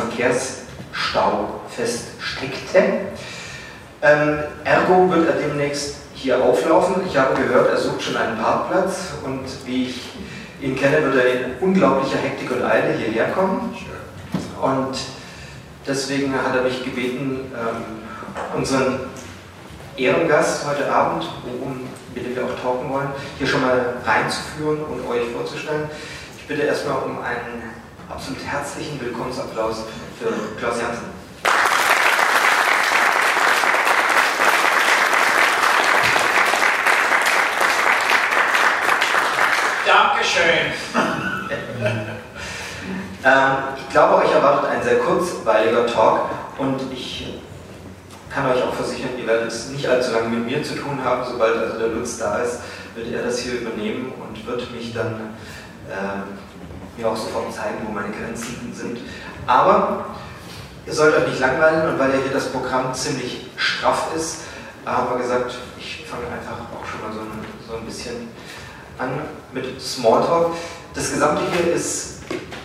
Verkehrsstau feststeckte. Ähm, ergo wird er demnächst hier auflaufen. Ich habe gehört, er sucht schon einen Parkplatz und wie ich ihn kenne, wird er in unglaublicher Hektik und Eile hierher kommen. Und deswegen hat er mich gebeten, ähm, unseren Ehrengast heute Abend, um, mit dem wir auch talken wollen, hier schon mal reinzuführen und euch vorzustellen. Ich bitte erstmal um einen absolut herzlichen Willkommensapplaus für Klaus Janssen. Dankeschön. ähm, ich glaube, euch erwartet ein sehr kurzweiliger Talk und ich kann euch auch versichern, ihr werdet es nicht allzu lange mit mir zu tun haben. Sobald also der Lutz da ist, wird er das hier übernehmen und wird mich dann äh, mir auch sofort zeigen, wo meine Grenzen sind. Aber ihr sollt euch nicht langweilen und weil ja hier das Programm ziemlich straff ist, haben wir gesagt, ich fange einfach auch schon mal so ein, so ein bisschen an mit Smalltalk. Das Gesamte hier ist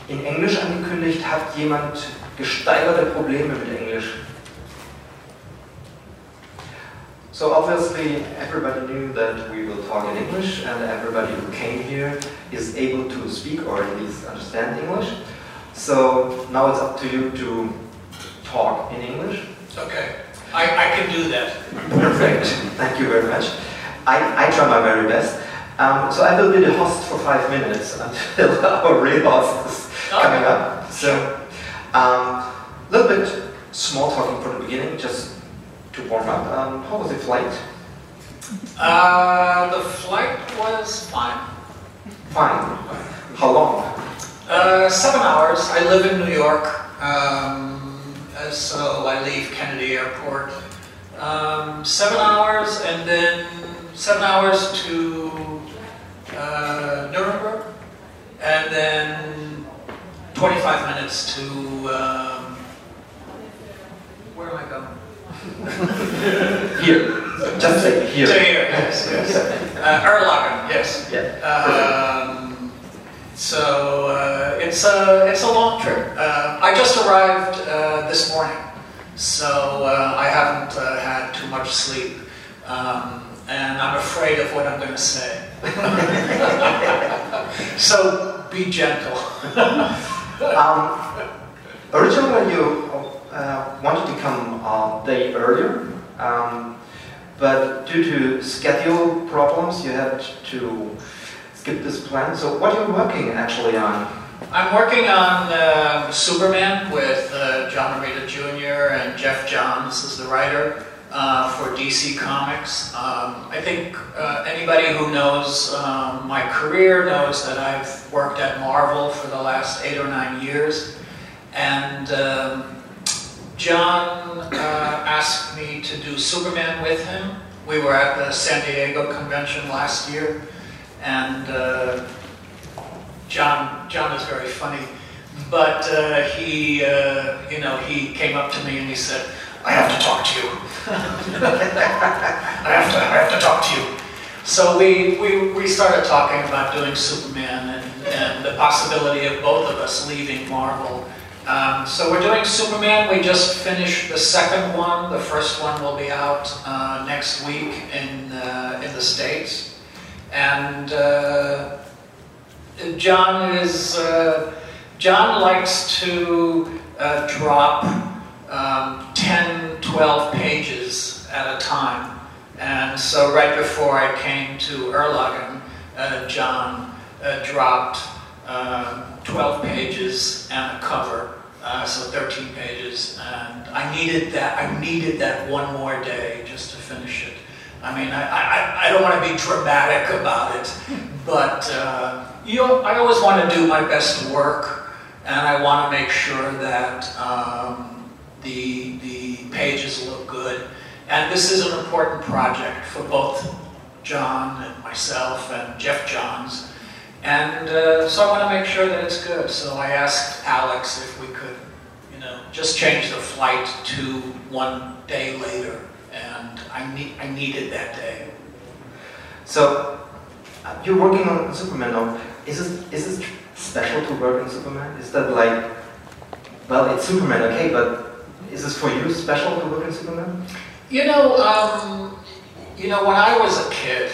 in Englisch angekündigt. Hat jemand gesteigerte Probleme mit Englisch? So obviously everybody knew that we will talk in English and everybody who came here is able to speak or at least understand English. So now it's up to you to talk in English. Okay, I, I can do that. Perfect, thank you very much. I, I try my very best. Um, so I will be the host for five minutes until our real host is okay. coming up. So a um, little bit small talking for the beginning, just to warm up. Um, how was the flight? Uh, the flight was fine. Fine. How long? Uh, seven hours. I live in New York, um, so I leave Kennedy Airport. Um, seven hours, and then seven hours to uh, Nuremberg, and then 25 minutes to. Um, where am I going? Here. Just say here. To here, yes, yes. Uh, Erlangen, yes. Yeah. Um, so uh, it's a it's a long trip. Uh, I just arrived uh, this morning, so uh, I haven't uh, had too much sleep, um, and I'm afraid of what I'm going to say. so be gentle. um, originally, you uh, wanted to come a day earlier, um, but due to schedule problems, you had to skip this plan. So, what are you working actually on? I'm working on uh, Superman with uh, John Romita Jr. and Geoff Johns as the writer uh, for DC Comics. Um, I think uh, anybody who knows um, my career knows that I've worked at Marvel for the last eight or nine years. And um, John uh, asked me to do Superman with him. We were at the San Diego convention last year, and uh, John John is very funny, but uh, he you know he came up to me and he said, I have to talk to you. I have to, I have to talk to you. So we, we, we started talking about doing Superman and, and the possibility of both of us leaving Marvel. Um, so we're doing Superman. We just finished the second one. The first one will be out uh, next week in, uh, in the States. And uh, John is, uh, John likes to uh, drop um, 10, 12 pages at a time. And so right before I came to Erlangen, uh, John dropped uh, 12 pages and a cover, uh, so 13 pages. And I needed that. I needed that one more day just to finish it. I mean, I, I, I don't want to be dramatic about it, but uh, you know, I always want to do my best work and I want to make sure that um, the, the pages look good. And this is an important project for both John and myself and Geoff Johns. And uh, so I want to make sure that it's good. So I asked Alex if we could, just change the flight to one day later. And I, need, I needed that day. So, uh, you're working on Superman now. Is it, is it special to work on Superman? Is that like, well, it's Superman, okay, but is this for you special to work on Superman? You know, um, you know, when I was a kid,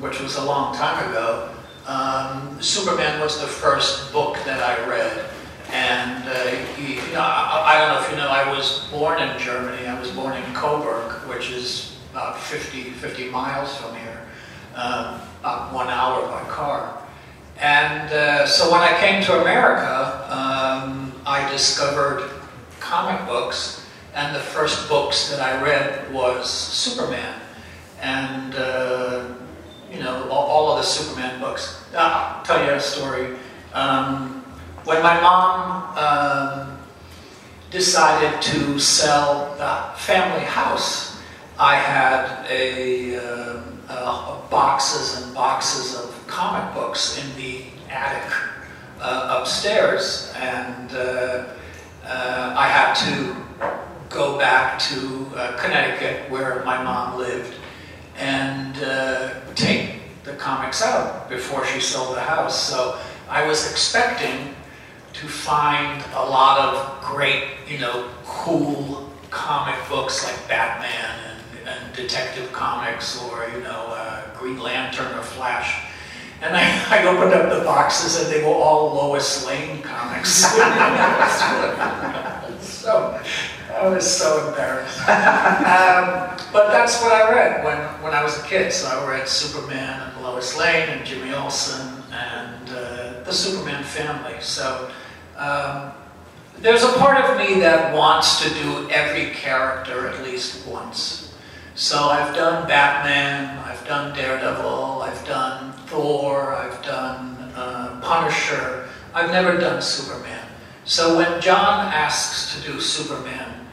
which was a long time ago, um, Superman was the first book that I read. And, uh, he, you know, I, I, don't know if you know, I was born in Germany. I was born in Coburg, which is about 50, 50 miles from here, um, about one hour by car. And uh, so when I came to America, um, I discovered comic books, and the first books that I read was Superman. And uh, you know, all, all of the Superman books. I'll tell you a story. Um, when my mom um, decided to sell the family house, I had a, uh, uh, boxes and boxes of comic books in the attic uh, upstairs, and uh, uh, I had to go back to uh, Connecticut, where my mom lived, and take the comics out before she sold the house. So I was expecting to find a lot of great, you know, cool comic books like Batman and, and Detective Comics or, you know, uh, Green Lantern or Flash. And I, I opened up the boxes and they were all Lois Lane comics. so I was so embarrassed. Um, but that's what I read when, when I was a kid. So I read Superman and Lois Lane and Jimmy Olsen and uh, the Superman family. So um, there's a part of me that wants to do every character at least once. So I've done Batman, I've done Daredevil, I've done Thor, I've done uh, Punisher. I've never done Superman. So when John asks to do Superman,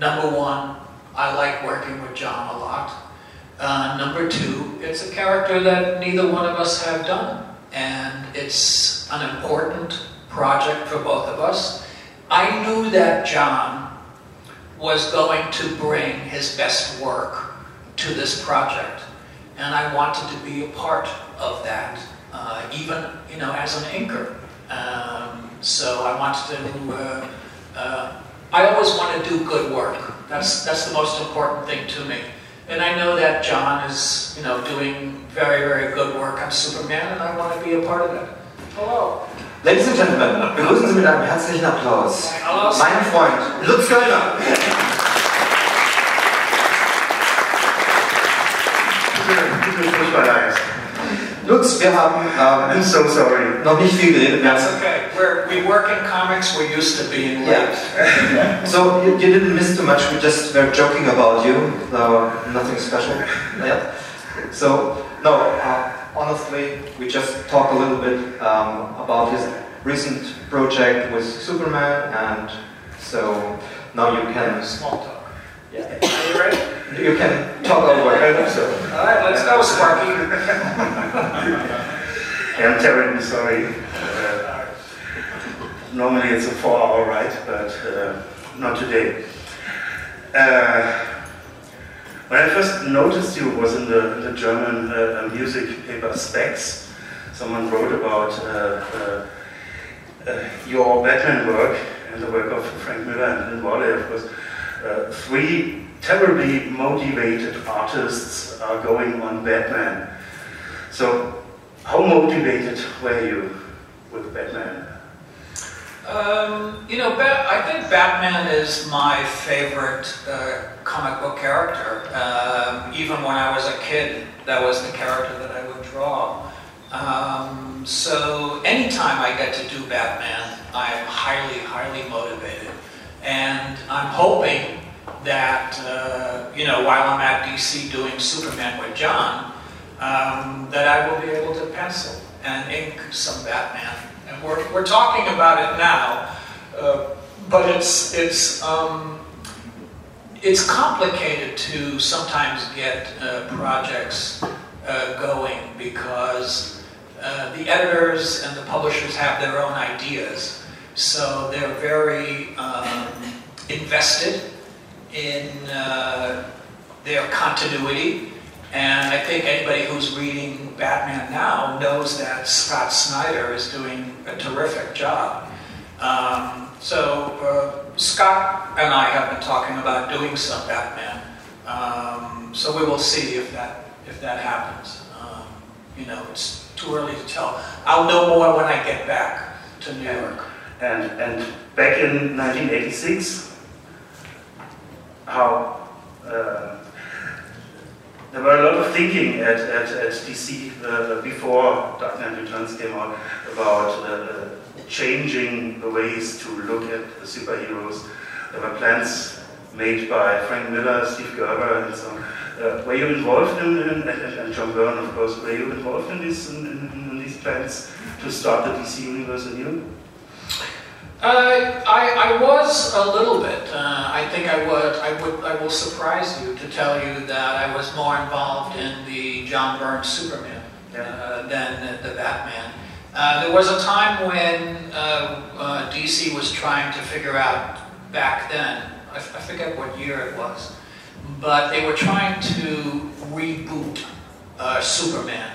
Number one, I like working with John a lot. Uh, number two, it's a character that neither one of us have done. And it's an important project for both of us. I knew that John was going to bring his best work to this project. And I wanted to be a part of that, uh, even, you know, as an inker. Um, so I wanted to uh, uh I always want to do good work. That's, that's the most important thing to me. And I know that John is, you know, doing very, very good work on Superman, and I want to be a part of it. Hello. Ladies and Gentlemen, begrüßen Sie mit einem herzlichen Applaus meinen Freund Lutz Göllner. Lutz, wir haben ähm, I'm so sorry. noch nicht viel geredet. That's okay. We're, we work in comics, we're used to being late. Yeah. so you, you, didn't miss too much. We just were joking about you. No, nothing special. Yeah. So no, uh, honestly, we just talked a little bit um, about his recent project with Superman, and so now you can small talk. Yeah. Are you ready? You can talk over. I hope so. All right, let's go, Sparky. I'm terribly sorry. Uh, normally it's a four-hour ride, but uh, not today. Uh, when I first noticed you was in the, in the German uh, music paper Spex. Someone wrote about uh, uh, your Batman work and the work of Frank Miller and Lynn Varley, of course. three terribly motivated artists are going on Batman. So, how motivated were you with Batman? Um, you know, I think Batman is my favorite uh, comic book character. Um, even when I was a kid, that was the character that I would draw. Um, so anytime I get to do Batman, I am highly, highly motivated. And I'm hoping that, uh, you know, while I'm at DC doing Superman with John, um, that I will be able to pencil and ink some Batman and we're, we're talking about it now, uh, but it's, it's, um, it's complicated to sometimes get uh, projects uh, going because uh, the editors and the publishers have their own ideas. So they're very um, invested in uh, their continuity. And I think anybody who's reading Batman now knows that Scott Snyder is doing a terrific job. Um, so uh, Scott and I have been talking about doing some Batman. Um, so we will see if that if that happens. Um, you know, it's too early to tell. I'll know more when I get back to New York. And, and back in 1986, how uh, there were a lot of thinking at, at, at DC uh, before Dark Knight Returns came out about uh, changing the ways to look at the superheroes. There were plans made by Frank Miller, Steve Gerber, and so on. Uh, were you involved in, in and, John Byrne, of course, were you involved in, this, in, in, these plans to start the DC universe anew? Uh, I, I was a little bit. Uh, I think I would. I would. I will surprise you to tell you that I was more involved in the John Byrne Superman uh, than the Batman. Uh, there was a time when uh, uh, DC was trying to figure out back then. I, forget what year it was, but they were trying to reboot Superman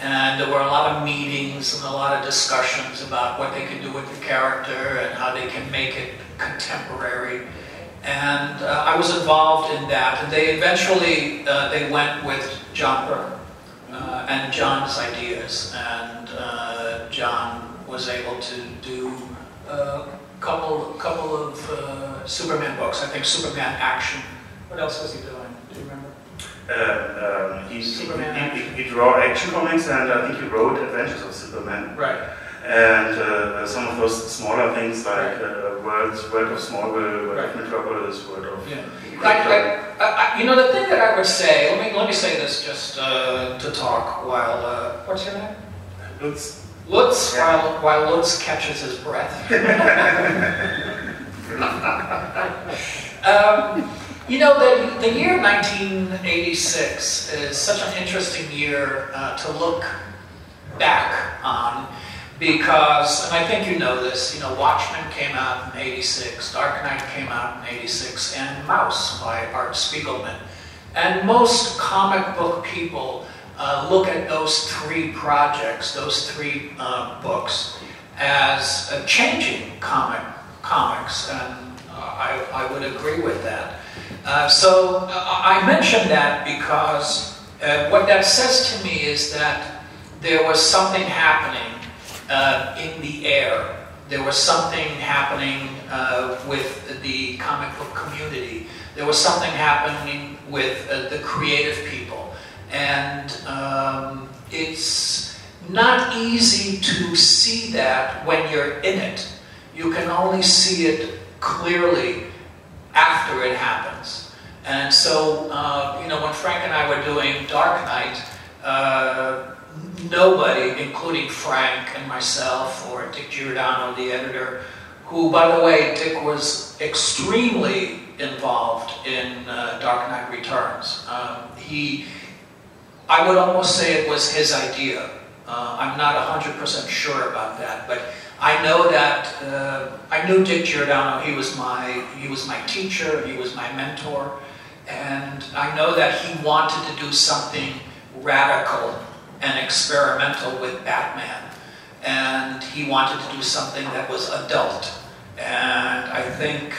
and there were a lot of meetings and a lot of discussions about what they can do with the character and how they can make it contemporary. And uh, I was involved in that. And they eventually uh, they went with John Byrne uh, and John's ideas. And uh, John was able to do a couple couple of uh, Superman books. I think Superman Action. What else was he doing? Uh, um, he, he, he, he, draw action comics, and I think he wrote Adventures of Superman. Right. And uh, some of those smaller things like uh, Worlds, World of Smallville, World right. of Metropolis, World of. Yeah. I, I, you know, the thing that I would say, let me let me say this just uh, to talk while uh, what's your name? Lutz. Lutz, yeah. while while Lutz catches his breath. um, you know, the, the year 1986 is such an interesting year uh, to look back on because, and I think you know this, you know, Watchmen came out in 86, Dark Knight came out in 86, and Maus by Art Spiegelman. And most comic book people uh, look at those three projects, those three uh, books, as changing comic comics, and uh, I, I would agree with that. Uh, so uh, I mention that because uh, what that says to me is that there was something happening uh, in the air. There was something happening uh, with the comic book community. There was something happening with the creative people. And um, it's not easy to see that when you're in it. You can only see it clearly after it happens. And so, uh, you know, when Frank and I were doing Dark Knight, uh, nobody, including Frank and myself or Dick Giordano, the editor, who, by the way, Dick was extremely involved in uh, Dark Knight Returns. Um, he, I would almost say it was his idea. Uh, I'm not 100% sure about that, but I know that uh, I knew Dick Giordano. He was my he was my teacher. He was my mentor, and I know that he wanted to do something radical and experimental with Batman, and he wanted to do something that was adult. And I think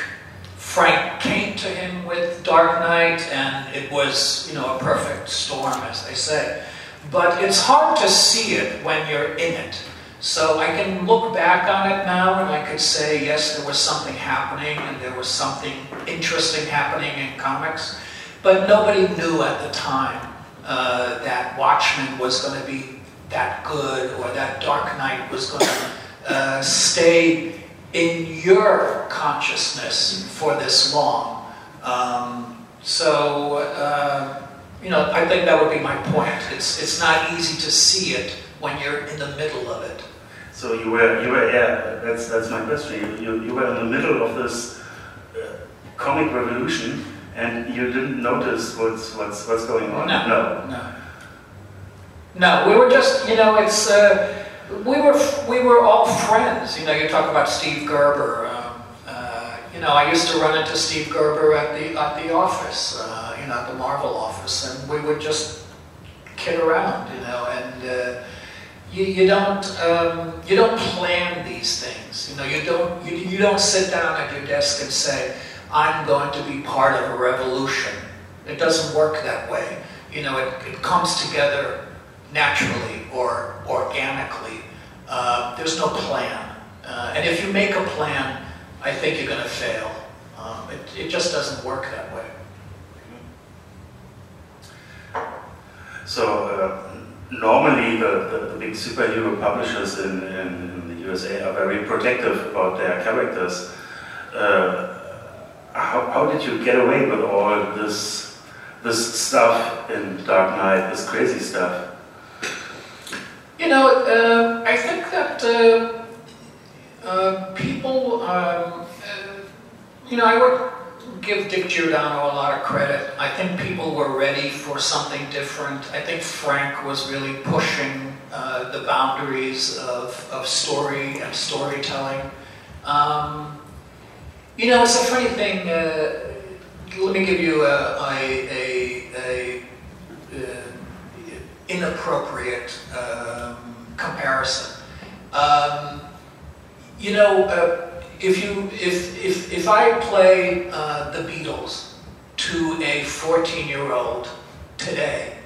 Frank came to him with Dark Knight, and it was you know a perfect storm, as they say. But it's hard to see it when you're in it so I can look back on it now and I could say, yes, there was something happening and there was something interesting happening in comics. But nobody knew at the time uh, that Watchmen was going to be that good or that Dark Knight was going to uh, stay in your consciousness for this long. Um, so, uh, you know, I think that would be my point. It's, it's not easy to see it when you're in the middle of it. So you were, you were, yeah, that's, that's my question. You, you, you were in the middle of this uh, comic revolution and you didn't notice what's, what's, what's going on? No. No. No, no we were just, you know, it's, uh, we were, we were all friends. You know, you talk about Steve Gerber. Um, uh, you know, I used to run into Steve Gerber at the, at the office, uh, you know, at the Marvel office, and we would just kid around, you know, and uh, you, you don't um, you don't plan these things. You know, you don't you, you don't sit down at your desk and say, "I'm going to be part of a revolution." It doesn't work that way. You know, it, it comes together naturally or organically. Uh, there's no plan, uh, and if you make a plan, I think you're going to fail. Um, it, it just doesn't work that way. So uh, normally the, the, the, big superhero publishers in, in, in, the USA are very protective about their characters. Uh, how, how did you get away with all this this stuff in Dark Knight, this crazy stuff? You know, uh, I think that uh, uh, people, um, uh, you know, I would give Dick Giordano a lot of credit. I think people were ready for something different. I think Frank was really pushing uh, the boundaries of, of story and storytelling. Um, you know, it's a funny thing. Uh, let me give you a, a, a, inappropriate um, comparison. Um, you know, uh, if you if if if I play uh, the Beatles to a 14 year old today,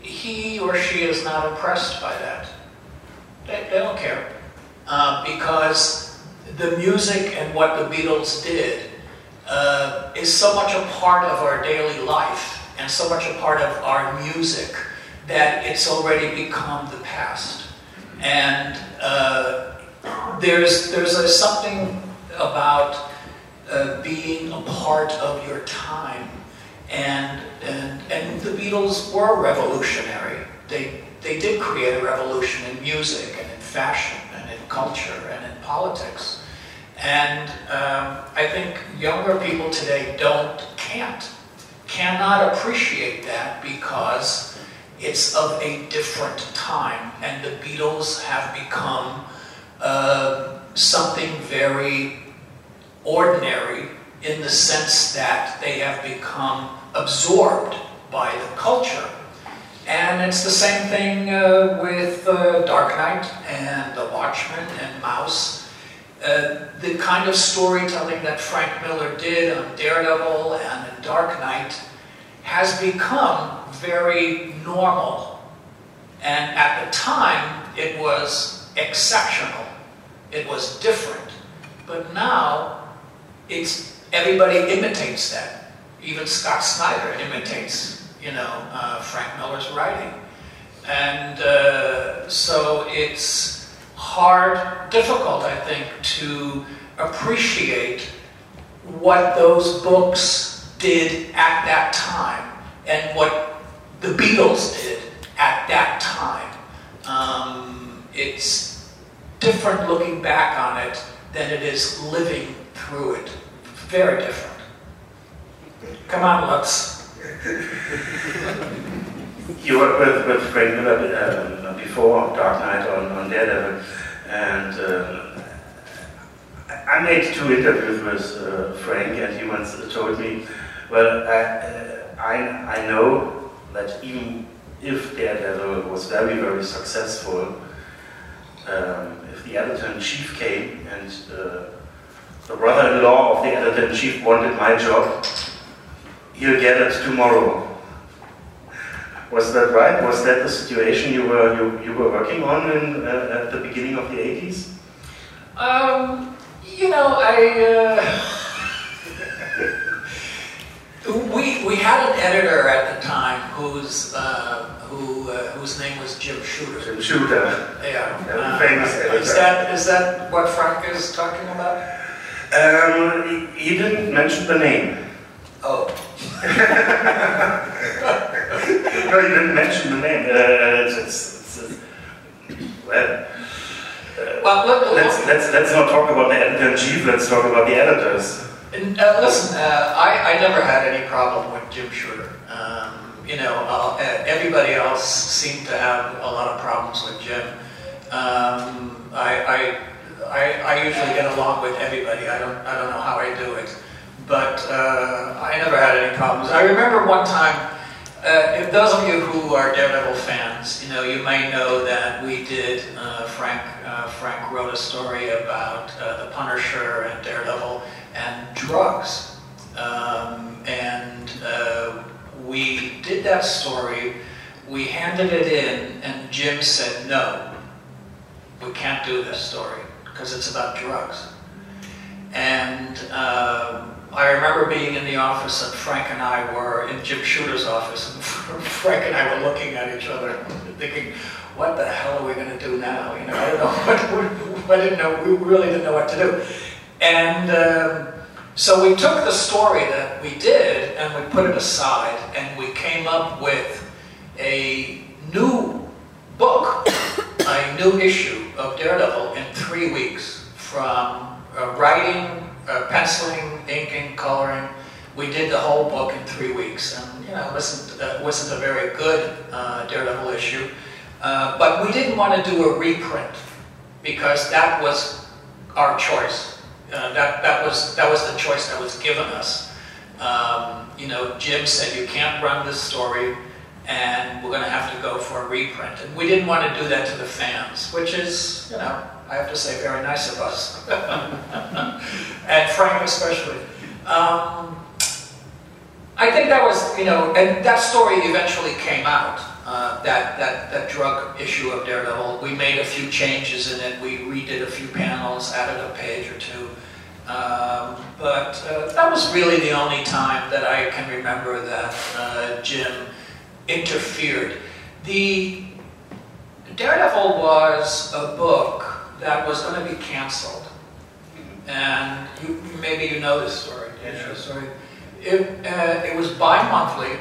he or she is not impressed by that. They, they don't care uh, because the music and what the Beatles did uh, is so much a part of our daily life and so much a part of our music that it's already become the past. And uh, there's there's a, something about uh, being a part of your time, and and and the Beatles were revolutionary. They they did create a revolution in music and in fashion and in culture and in politics. And um, I think younger people today don't, can't, cannot appreciate that because it's of a different time. And the Beatles have become uh, something very ordinary in the sense that they have become absorbed by the culture. And it's the same thing uh, with uh, Dark Knight and The Watchmen and Maus. Uh, the kind of storytelling that Frank Miller did on Daredevil and Dark Knight has become very normal. And at the time, it was exceptional. It was different. But now, it's everybody imitates that. Even Scott Snyder imitates, you know, uh, Frank Miller's writing. And uh, so it's hard, difficult, I think, to appreciate what those books did at that time and what the Beatles did at that time. Um, it's different looking back on it than it is living through it. Very different. Come on, let's. you worked with, with Frank Miller uh, before Dark Knight on, on Daredevil, and uh, I made two interviews with uh, Frank, and he once told me, "Well, I, uh, I, I know that even if Daredevil was very, very successful, um, if the editor-in-chief came and uh, the brother-in-law of the editor-in-chief wanted my job, he'll get it tomorrow. Was that right? Was that the situation you were you, you were working on in, uh, at the beginning of the 80s? Um, you know, I uh, we we had an editor at the time whose uh, who uh, whose name was Jim Shooter. Jim Shooter. Yeah. Uh, famous editor. Is that is that what Frank is talking about? Um, he, didn't mention the name. Oh. no, he didn't mention the name. Uh, it's, it's, it's, well, uh, well, let, let's, let's, let's not talk about the editor in chief, let's talk about the editors. And, uh, listen, uh, I, I never had any problem with Jim Shooter. Um, you know, uh, everybody else seemed to have a lot of problems with Jim. Um, I, I, I, I, usually get along with everybody. I don't, I don't know how I do it, but uh, I never had any problems. I remember one time, uh, if those of you who are Daredevil fans, you know, you may know that we did, Frank, Frank wrote a story about the Punisher and Daredevil and drugs. Um, and uh, we did that story, we handed it in, and Jim said, no, we can't do this story because it's about drugs. And um, I remember being in the office, and Frank and I were in Jim Shooter's office, and Frank and I were looking at each other, thinking, "What the hell are we going to do now?" You know, I don't know. What, I didn't know. We really didn't know what to do. And um, so we took the story that we did and we put it aside and we came up with a new book, a new issue of Daredevil in three weeks from uh, writing, uh, penciling, inking, coloring. We did the whole book in three weeks and you know, it wasn't, uh, wasn't a very good uh, Daredevil issue. Uh, but we didn't want to do a reprint because that was our choice. Uh, that, that, was, that was the choice that was given us. Um, you know, Jim said, you can't run this story and we're going to have to go for a reprint. And we didn't want to do that to the fans, which is, you know, I have to say, very nice of us. and Frank especially. Um, I think that was, you know, and that story eventually came out. Uh, that, that, that drug issue of Daredevil. We made a few changes in it. We redid a few panels, added a page or two. Um, but uh, that was really the only time that I can remember that uh, Jim interfered. The Daredevil was a book that was going to be canceled. And you, maybe you know this story. Yeah. Story. It, uh, it was bi-monthly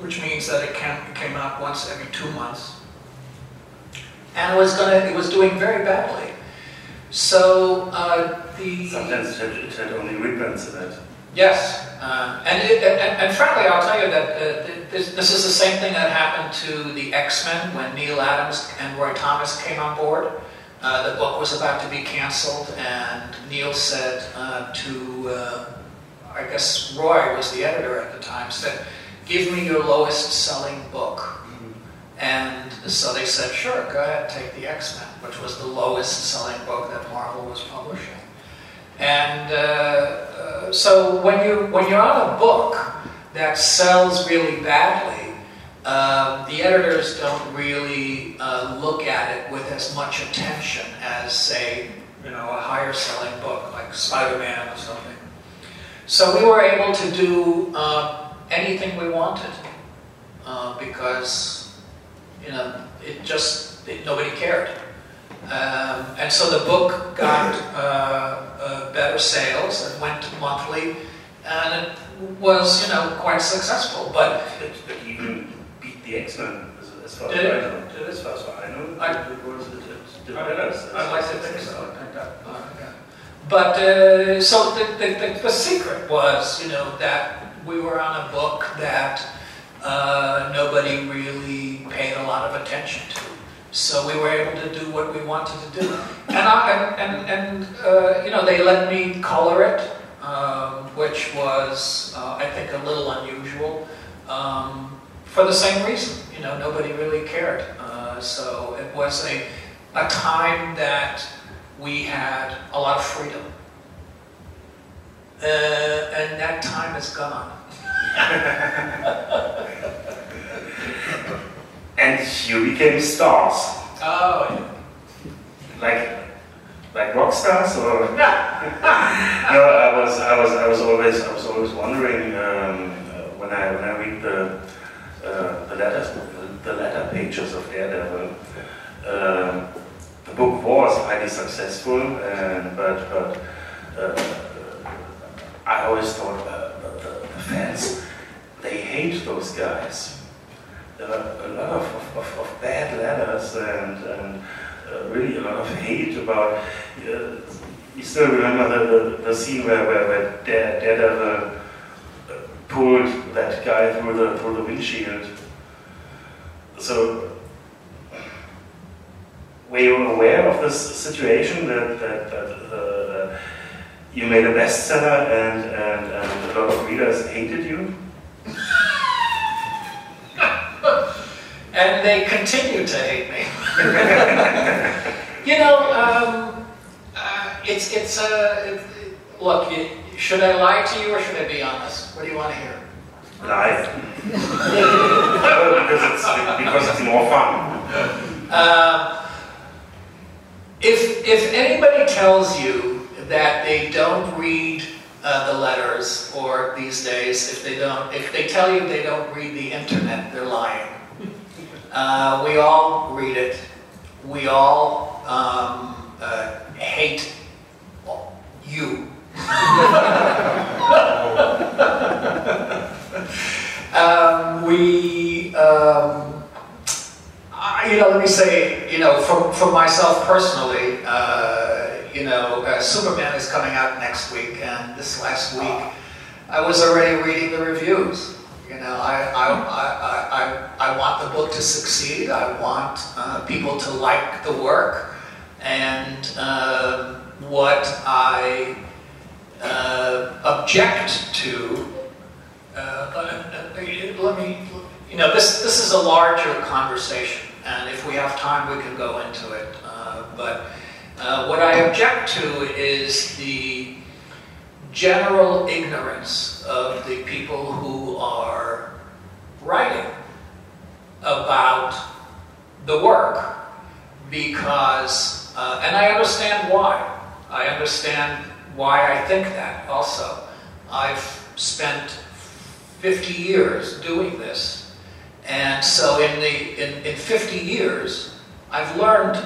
which means that it came out once every two months. And it was gonna, it was doing very badly. So uh, the sometimes it had only reprints in it. Yes, uh, and, it, and, and frankly, I'll tell you that uh, this, this is the same thing that happened to the X Men when Neal Adams and Roy Thomas came on board. Uh, the book was about to be canceled, and Neil said uh, to, uh, I guess Roy was the editor at the time, said, give me your lowest selling book. And so they said, sure, go ahead, take the X-Men, which was the lowest selling book that Marvel was publishing. And uh, uh, so when, you, when you're on a book that sells really badly, uh, the editors don't really uh, look at it with as much attention as, say, you know, a higher selling book like Spider-Man or something. So we were able to do uh, anything we wanted uh, because, you know, it just, it, nobody cared. Um, and so the book got uh, uh, better sales and went monthly, and it was, you know, quite successful. But it, it even beat the X-Men, as, as far as I know. As far as I know, I, it was it, it, I, I'd like to think so. But uh, so the, the, the, secret was, you know, that we were on a book that uh, nobody really paid a lot of attention to. So we were able to do what we wanted to do. And, I, and, and, uh, you know, they let me color it, um, which was, uh, I think, a little unusual. Um, for the same reason, you know, nobody really cared. Uh, so it was a, a time that we had a lot of freedom. Uh, and that time is gone. and you became stars. Oh, Like, like rock stars, or? no, I was, I was, I was always, I was always wondering um, uh, when I when I read the uh, the letters, the, letter pages of Daredevil. Um, the book was highly successful, and but but uh, I always thought uh, the, the fans they hate those guys. There are a lot of, of, of bad letters and, and uh, really a lot of hate about. Uh, you still remember the, the, scene where, where, where Daredevil uh, pulled that guy through the through the windshield. So, were you aware of this situation that that, that uh, you made a bestseller and, and and a lot of readers hated you? And they continue to hate me. you know, um, uh, it's it's uh, it, look. Should I lie to you or should I be honest? What do you want to hear? Lie. because it's because it's more fun. Uh, if if anybody tells you that they don't read uh, the letters, or these days, if they don't, if they tell you they don't read the internet, they're lying. Uh, we all read it. We all um, uh, hate you. um, we, um, I, you know, let me say, you know, for, for myself personally, uh, you know, uh, Superman is coming out next week, and this last week I was already reading the reviews. You know, I, I, I, I, I want the book to succeed. I want uh, people to like the work. And uh, what I uh, object to, uh, uh, let me, you know, this, this is a larger conversation. And if we have time, we can go into it. Uh, but what I object to is the general ignorance of the people who are writing about the work because, uh, and I understand why. I understand why I think that also. I've spent 50 years doing this. And so in, the, in, in 50 years, I've learned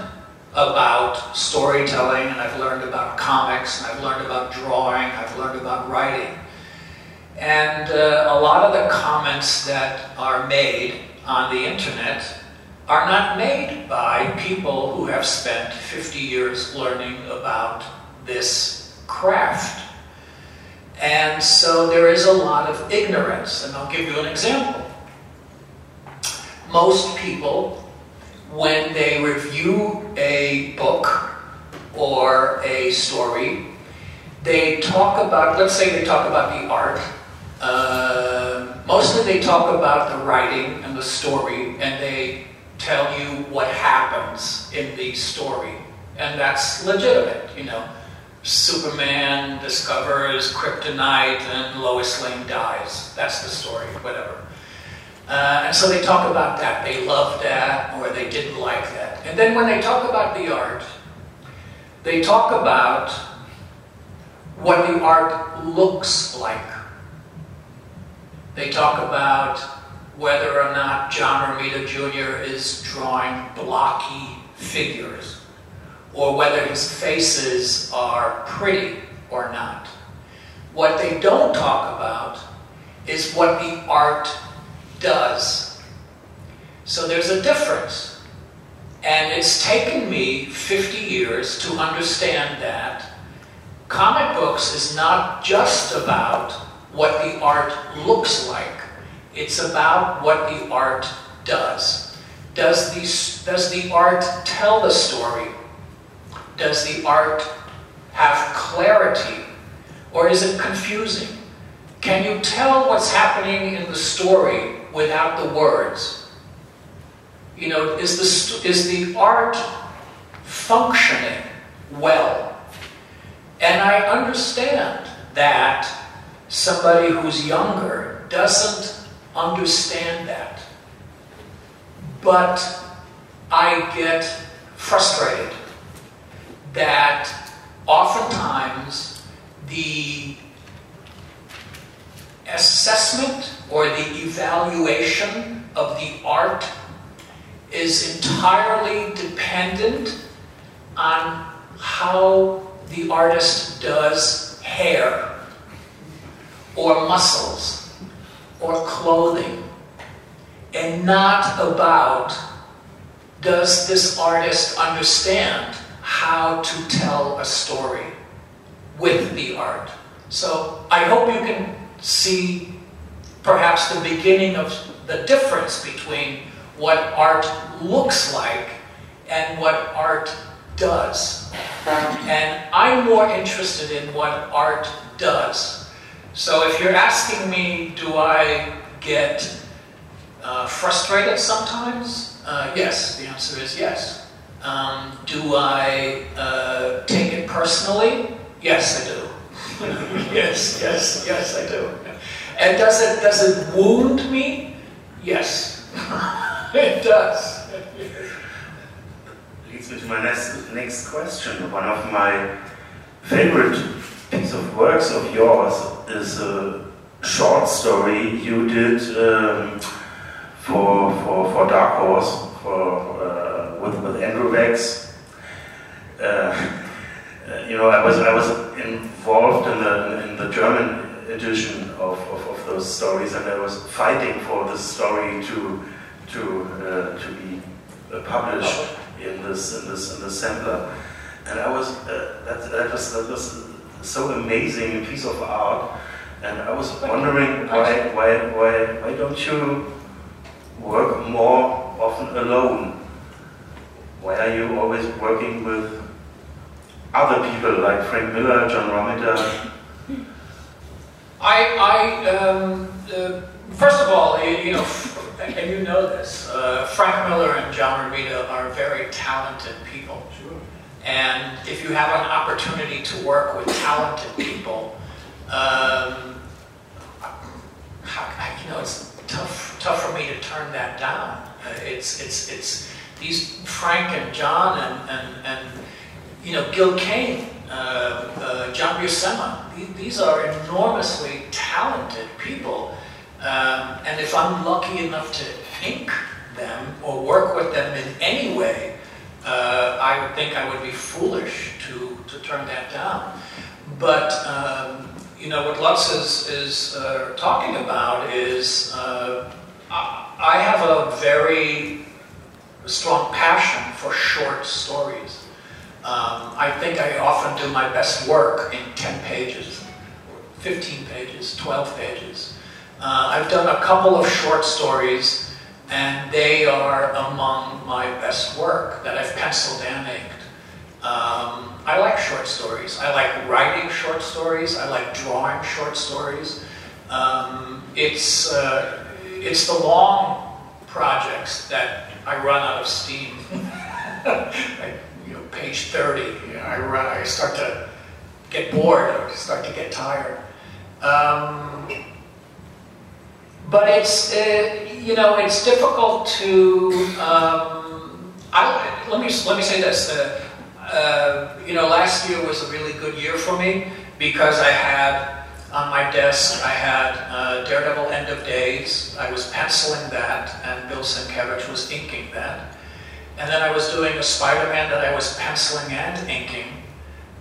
about storytelling, and I've learned about comics, and I've learned about drawing, I've learned about writing. And uh, a lot of the comments that are made on the internet are not made by people who have spent 50 years learning about this craft. And so there is a lot of ignorance, and I'll give you an example. Most people when they review a book or a story, they talk about, let's say they talk about the art. Uh, mostly they talk about the writing and the story, and they tell you what happens in the story. And that's legitimate, you know. Superman discovers kryptonite and Lois Lane dies. That's the story, whatever. Uh, and so they talk about that. They loved that or they didn't like that. And then when they talk about the art, they talk about what the art looks like. They talk about whether or not John Romita Jr. is drawing blocky figures or whether his faces are pretty or not. What they don't talk about is what the art does. So there's a difference. And it's taken me 50 years to understand that comic books is not just about what the art looks like, it's about what the art does. Does the, does the art tell the story? Does the art have clarity? Or is it confusing? Can you tell what's happening in the story without the words? You know, is the, is the art functioning well? And I understand that somebody who's younger doesn't understand that. But I get frustrated that oftentimes the assessment or the evaluation of the art is entirely dependent on how the artist does hair or muscles or clothing and not about does this artist understand how to tell a story with the art? So I hope you can see perhaps the beginning of the difference between what art looks like and what art does. And I'm more interested in what art does. So if you're asking me, do I get uh, frustrated sometimes? Uh, yes, the answer is yes. Um, do I uh, take it personally? Yes, I do. yes, yes, yes, I do. And does it does it wound me? Yes, it does. Leads me to my next next question. One of my favorite piece of works of yours is a short story you did um, for, for for Dark Horse for uh, with with Andrew Vachss. Uh, you know, I was I was involved in the in the German edition of, of, of, those stories, and I was fighting for this story to to uh, to be uh, published in this in this in this sampler, and I was uh, that that was that was so amazing piece of art, and I was wondering why why why why don't you work more often alone? Why are you always working with other people like Frank Miller, John Romita? I, I um, uh, first of all, you know, and you know this, uh, Frank Miller and John Romita are very talented people. Sure. And if you have an opportunity to work with talented people, um, how, you know, it's tough, tough for me to turn that down. Uh, it's, it's, it's these Frank and John and, and, and you know, Gil Kane, uh, uh, John Buscema. These are enormously talented people. Um, and if I'm lucky enough to ink them or work with them in any way, uh, I would think I would be foolish to, to turn that down. But, um, you know, what Lutz is, is uh, talking about is uh, I have a very strong passion for short stories. Um, I think I often do my best work in 10 pages, 15 pages, 12 pages. Uh, I've done a couple of short stories, and they are among my best work that I've penciled and inked. Um, I like short stories. I like writing short stories. I like drawing short stories. Um, it's, uh, it's the long projects that I run out of steam. I, page 30, you know, I, I start to get bored, I start to get tired. Um, but it's, uh, you know, it's difficult to, um, I, let, me, let me say this. Uh, uh, you know, last year was a really good year for me because I had on my desk, I had uh, Daredevil End of Days. I was penciling that, and Bill Sienkiewicz was inking that. And then I was doing a Spider-Man that I was penciling and inking.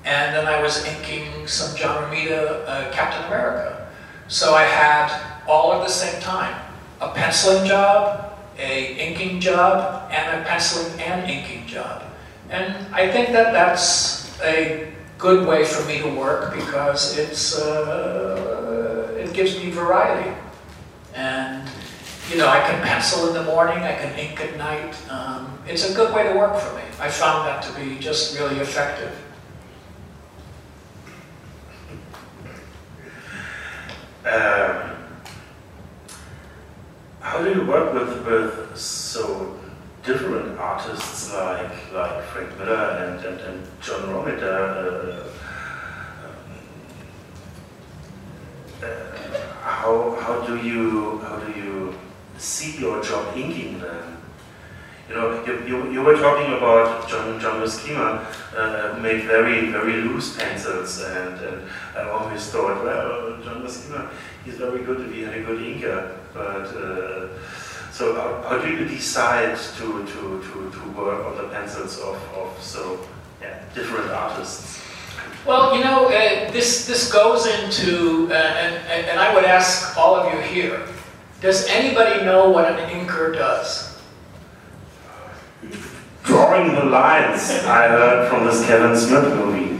And then I was inking some John Romita uh, Captain America. So I had all at the same time. A penciling job, a inking job, and a penciling and inking job. And I think that that's a good way for me to work because it's, uh, it gives me variety. And you know, I can pencil in the morning, I can ink at night. Um, it's a good way to work for me. I found that to be just really effective. Um, how do you work with, with so different artists like like Frank Miller and, and, and John Romita? Uh, um, uh, how how do you how do you see your job inking them. You know, you, you, you were talking about John, John Buscema, uh, who made very, very loose pencils, and, and I always thought, well, John Buscema, he's very good he had a good inker, but uh, so how, how, do you decide to, to, to, to work on the pencils of, of so yeah, different artists? Well, you know, uh, this, this goes into, uh, and, and I would ask all of you here, does anybody know what an inker does? Ignoring the lines I heard from this Kevin Smith movie.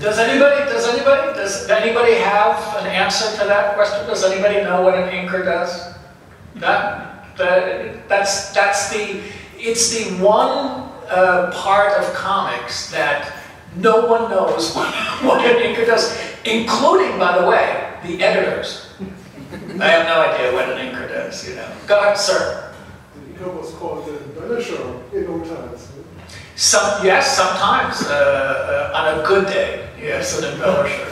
Does anybody, does anybody, does anybody have an answer to that question? Does anybody know what an inker does? That, that that's, that's the, it's the one uh, part of comics that no one knows what, what an inker does, including, by the way, the editors. I have no idea what an inker does, you know. Go ahead, sir. Was called the embellisher in old times. Some, yes, sometimes uh, uh, on a good day, yes, an embellisher.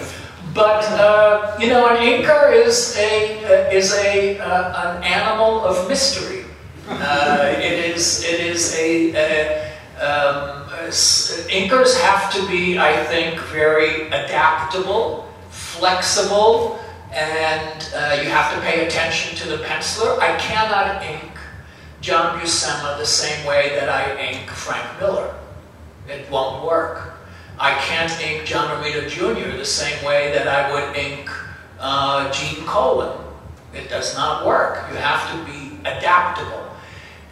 But uh, you know, an inker is a uh, is a uh, an animal of mystery. Uh, it is it is a, a um, have to be, I think, very adaptable, flexible, and you have to pay attention to the penciler. I cannot ink John Buscema the same way that I ink Frank Miller. It won't work. I can't ink John Romita Jr. the same way that I would ink uh, Gene Colan. It does not work. You have to be adaptable.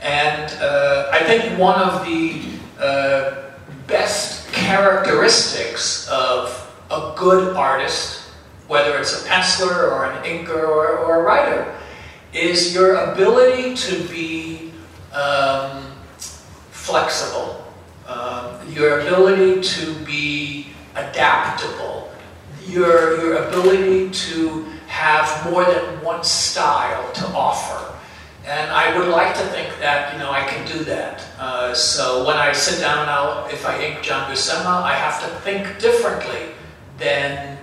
And uh, I think one of the uh, best characteristics of a good artist, whether it's a penciler or an inker or, or a writer, is your ability to be um, flexible, um, your ability to be adaptable, your, your ability to have more than one style to offer. And I would like to think that, you know, I can do that. Uh, so when I sit down now, if I ink John Buscema, I have to think differently than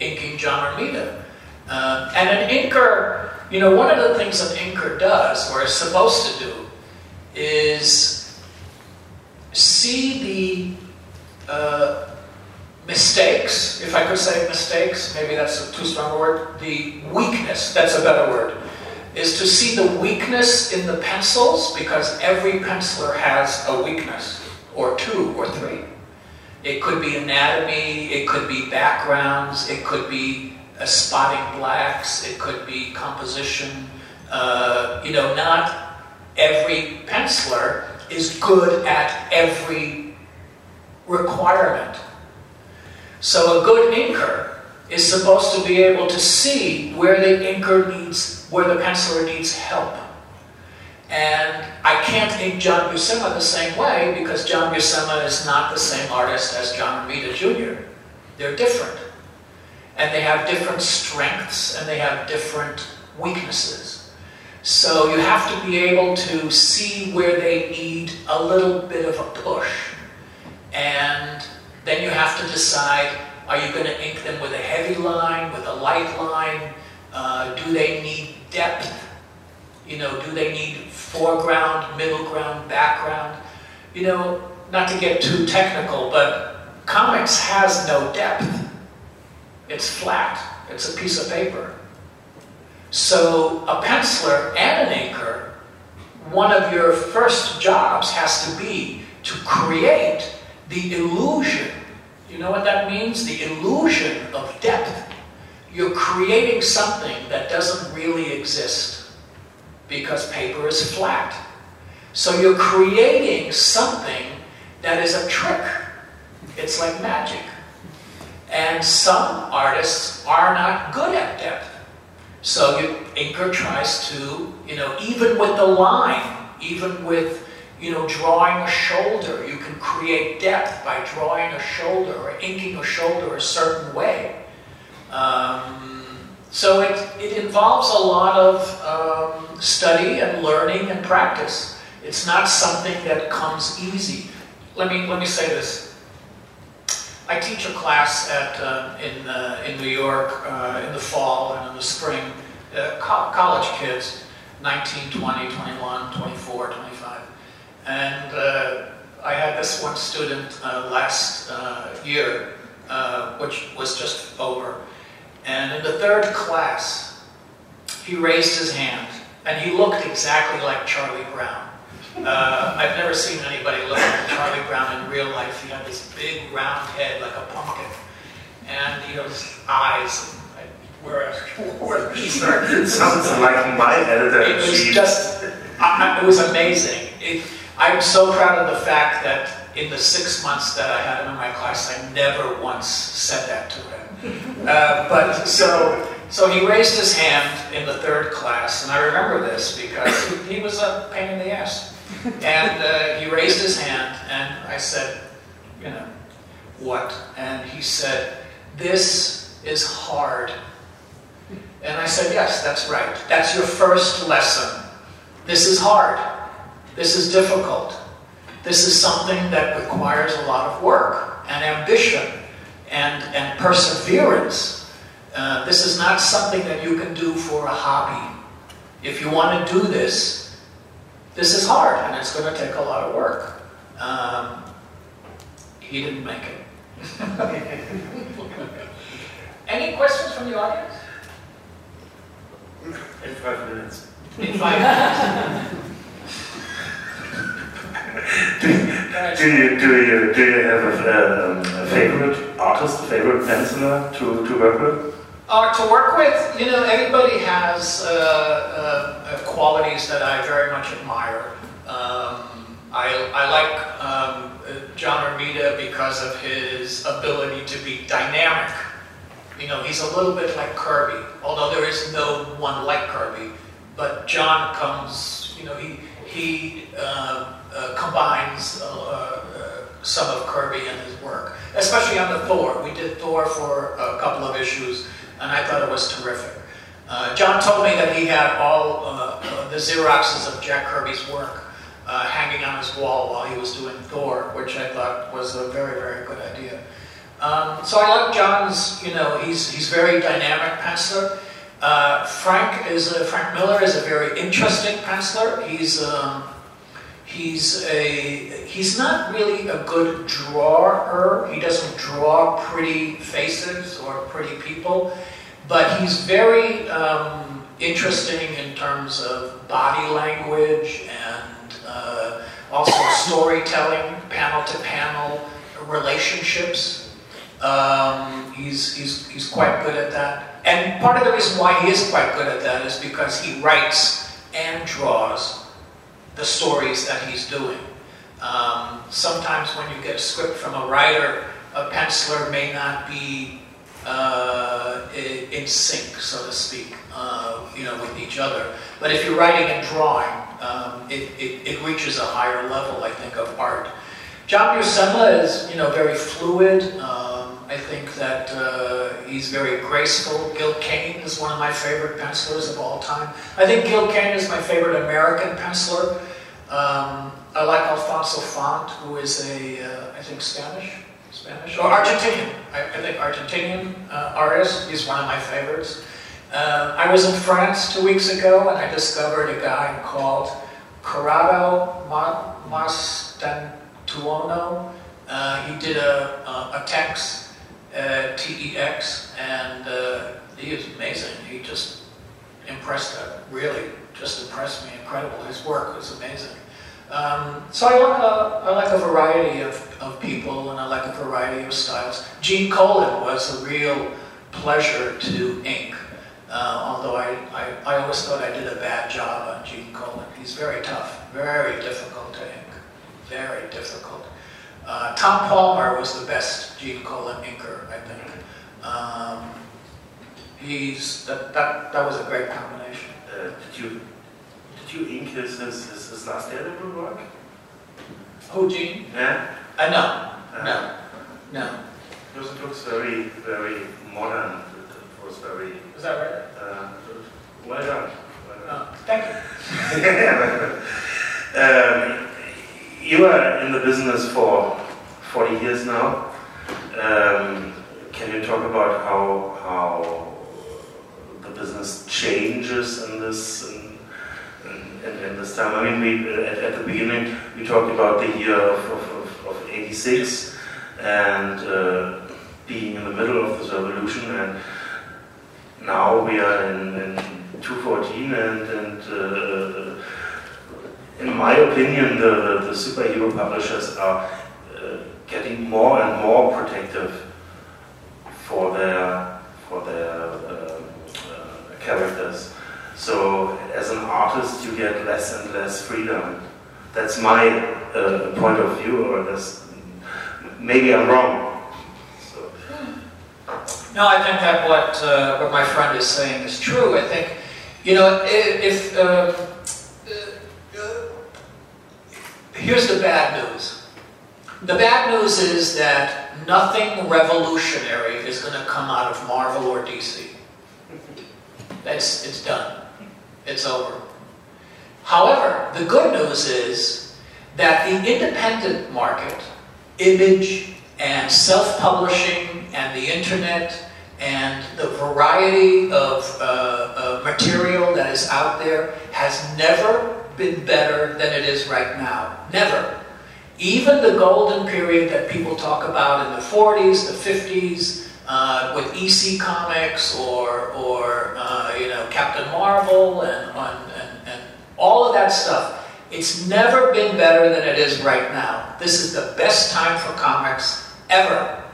inking John Romita. Uh, and an inker you know, one of the things an inker does, or is supposed to do, is see the uh, mistakes, if I could say mistakes, maybe that's too strong a word, the weakness, that's a better word, is to see the weakness in the pencils, because every penciler has a weakness, or two, or three. It could be anatomy, it could be backgrounds, it could be uh, spotting blacks, it could be composition. Uh, you know, not every penciler is good at every requirement. So a good inker is supposed to be able to see where the inker needs, where the penciler needs help. And I can't ink John Buscema the same way because John Buscema is not the same artist as John Romita Jr. They're different and they have different strengths and they have different weaknesses. So you have to be able to see where they need a little bit of a push. And then you have to decide are you going to ink them with a heavy line, with a light line? Uh, do they need depth? You know, do they need foreground, middle ground, background? You know, not to get too technical, but comics has no depth. It's flat. It's a piece of paper. So a penciler and an inker, one of your first jobs has to be to create the illusion. You know what that means? The illusion of depth. You're creating something that doesn't really exist because paper is flat. So you're creating something that is a trick. It's like magic. And some artists are not good at depth. So you, inker tries to, you know, even with the line, even with, you know, drawing a shoulder, you can create depth by drawing a shoulder or inking a shoulder a certain way. Um, so it, it involves a lot of um, study and learning and practice. It's not something that comes easy. Let me, let me say this. I teach a class at, uh, in, uh, in New York uh, in the fall and in the spring, uh, co college kids, 19, 20, 21, 24, 25. And uh, I had this one student uh, last year, which was just over. And in the third class, he raised his hand and he looked exactly like Charlie Brown. Uh, I've never seen anybody look like Charlie Brown in real life. He had this big round head like a pumpkin, and you know his eyes. Where, where Sounds like my editor. It was just, I, it was amazing. It, I'm so proud of the fact that in the six months that I had him in my class, I never once said that to him. Uh, but so, so he raised his hand in the third class, and I remember this because he, he was a pain in the ass. And uh, he raised his hand, and I said, you know, what? And he said, this is hard. And I said, yes, that's right. That's your first lesson. This is hard. This is difficult. This is something that requires a lot of work and ambition and, and perseverance. Uh, this is not something that you can do for a hobby. If you want to do this, this is hard and it's going to take a lot of work. Um, he didn't make it. Any questions from the audience? In five minutes. In five minutes. do, do you do you do you have a, um, a favorite artist, a favorite penciler to, to work with? Uh, to work with, you know, everybody has uh, uh, uh qualities that I very much admire. Um, I, I like um, John Romita because of his ability to be dynamic. You know, he's a little bit like Kirby, although there is no one like Kirby. But John comes, you know, he, he uh, uh, combines uh, uh, some of Kirby in his work, especially on the Thor. We did Thor for a couple of issues, and I thought it was terrific. Uh, John told me that he had all uh, the Xeroxes of Jack Kirby's work hanging on his wall while he was doing Thor, which I thought was a very, very good idea. Um, so I like John's, you know, he's, he's very dynamic penciler. Uh, Frank is a, Frank Miller is a very interesting penciler. He's um, he's a he's not really a good drawer. He doesn't draw pretty faces or pretty people, but he's very um, interesting in terms of body language and uh, also storytelling, panel to panel relationships. Um, he's, he's, he's quite good at that. And part of the reason why he is quite good at that is because he writes and draws the stories that he's doing. Um, sometimes when you get a script from a writer, a penciler may not be uh, in sync, so to speak, uh, you know, with each other. But if you're writing and drawing, um, it, it, it, reaches a higher level, I think, of art. John Buscema is, you know, very fluid. Um, I think that uh, he's very graceful. Gil Kane is one of my favorite pencilers of all time. I think Gil Kane is my favorite American penciler. Um, I like Alfonso Font, who is a, uh, I think Spanish, Spanish or Argentinian. I, I think Argentinian uh, artist. He's one of my favorites. Uh, I was in France two weeks ago, and I discovered a guy called Corrado Mastantuono. Tuono. Uh, he did a, a, a Tex, uh, T-E-X, and uh, he is amazing. He just impressed, uh, really just impressed me. Incredible. His work was amazing. Um, so I like, a, I like a variety of, of people and I like a variety of styles. Gene Colan was a real pleasure to ink. Uh, although I, I, I, always thought I did a bad job on Gene Colan. He's very tough, very difficult to ink very difficult. Uh, Tom Palmer was the best Gene Colan inker, I think. Um, he's that, that that was a great combination. Uh, did you did you ink his his, his, last edible work? Who Gene? Yeah. Uh, no, uh, no, no. Because it looks very very modern. It was very. Is that right? Uh, well done. Well done. Oh, thank you. um, you are in the business for 40 years now. Um, can you talk about how how the business changes in this in, in, in this time? I mean, we at, at, the beginning we talked about the year of, of, of, of 86 and uh, being in the middle of this revolution, and now we are in, in 214 and and. Uh, in my opinion, the, the, the superhero publishers are uh, getting more and more protective for their for their uh, uh, characters. So as an artist, you get less and less freedom that's my uh, point of view, or that's, maybe I'm wrong. So. No, I think that what uh, what my friend is saying is true. I think, you know, if, uh, here's the bad news. The bad news is that nothing revolutionary is going to come out of Marvel or DC. That's it's done. It's over. However, the good news is that the independent market, image and self-publishing and the internet and the variety of uh, uh, material that is out there has never been better than it is right now. Never. Even the golden period that people talk about in the 40s, the 50s, uh, with EC Comics or, or uh, you know, Captain Marvel and, and, and all of that stuff, it's never been better than it is right now. This is the best time for comics ever.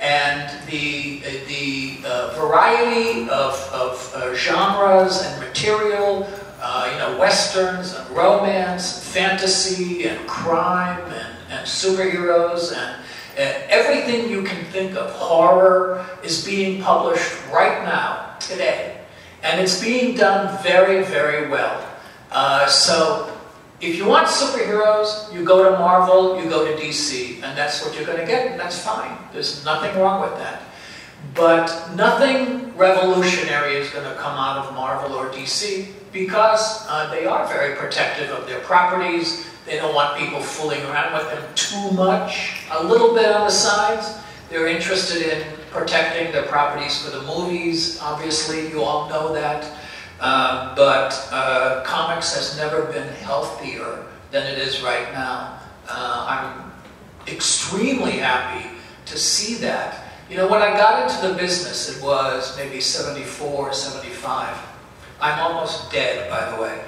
And the, the uh, variety of, of uh, genres and material, uh, you know, westerns and romance, and fantasy and crime and, and superheroes and everything you can think of, horror, is being published right now, today. And it's being done very, very well. Uh, so if you want superheroes, you go to Marvel, you go to DC, and that's what you're going to get, and that's fine. There's nothing wrong with that. But nothing revolutionary is going to come out of Marvel or DC because uh, they are very protective of their properties. They don't want people fooling around with them too much. A little bit on the sides. They're interested in protecting their properties for the movies. Obviously, you all know that. Uh, but uh, comics has never been healthier than it is right now. Uh, I'm extremely happy to see that. You know, when I got into the business, it was maybe 74, 75. I'm almost dead, by the way.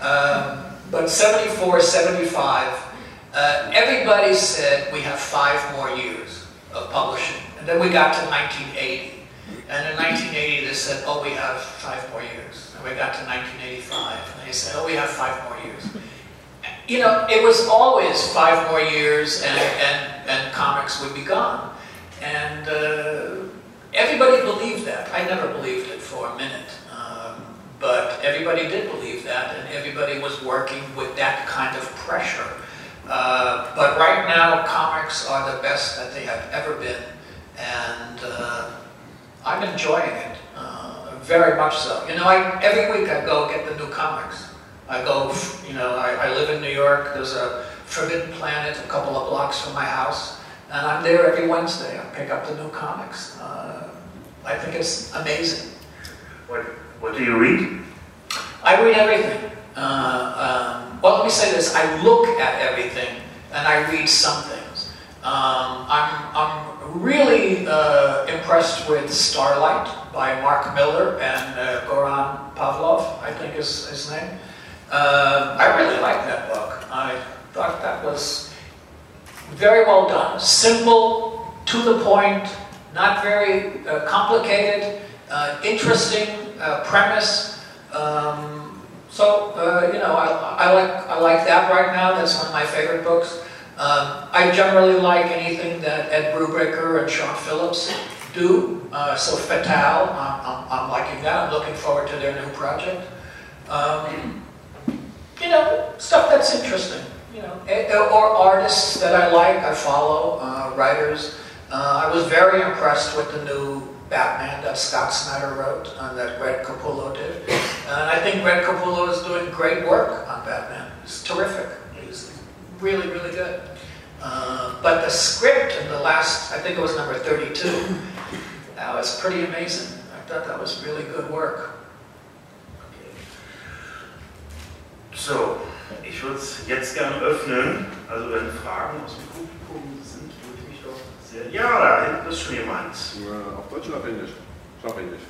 Um, but 74, 75, uh, everybody said we have five more years of publishing. And then we got to 1980. And in 1980, they said, oh, we have five more years. And we got to 1985, and they said, oh, we have five more years. You know, it was always five more years and, and, and comics would be gone. And uh, everybody believed that. I never believed it for a minute. But everybody did believe that, and everybody was working with that kind of pressure. Uh, but right now, comics are the best that they have ever been, and uh, I'm enjoying it uh, very much so. You know, I, every week I go get the new comics. I go, you know, I, I live in New York. There's a Forbidden Planet a couple of blocks from my house, and I'm there every Wednesday. I pick up the new comics. Uh, I think it's amazing. What what do you read? I read everything. Uh, um, well, let me say this. I look at everything and I read some things. Um, I'm, I'm really uh, impressed with Starlight by Mark Millar and uh, Goran Parlov, I think is his name. Uh, I really like that book. I thought that was very well done. Simple, to the point, not very uh, complicated, uh, interesting, uh, premise. Um, so uh, you know, I, I, like I like that right now. That's one of my favorite books. Um, I generally like anything that Ed Brubaker and Sean Phillips do. Uh, so Fatale, I'm, I'm, I'm, liking that. I'm looking forward to their new project. Um, you know, stuff that's interesting. You know, or artists that I like, I follow, uh, writers. Uh, I was very impressed with the new Batman that Scott Snyder wrote and that Greg Capullo did. And I think Greg Capullo is doing great work on Batman. It's terrific. He's really, really good. Uh, but the script in the last, I think it was number 32, that was pretty amazing. I thought that was really good work. So, ich würde jetzt gerne öffnen. Also wenn Fragen aus dem Publikum auf Englisch? Ich auf Englisch.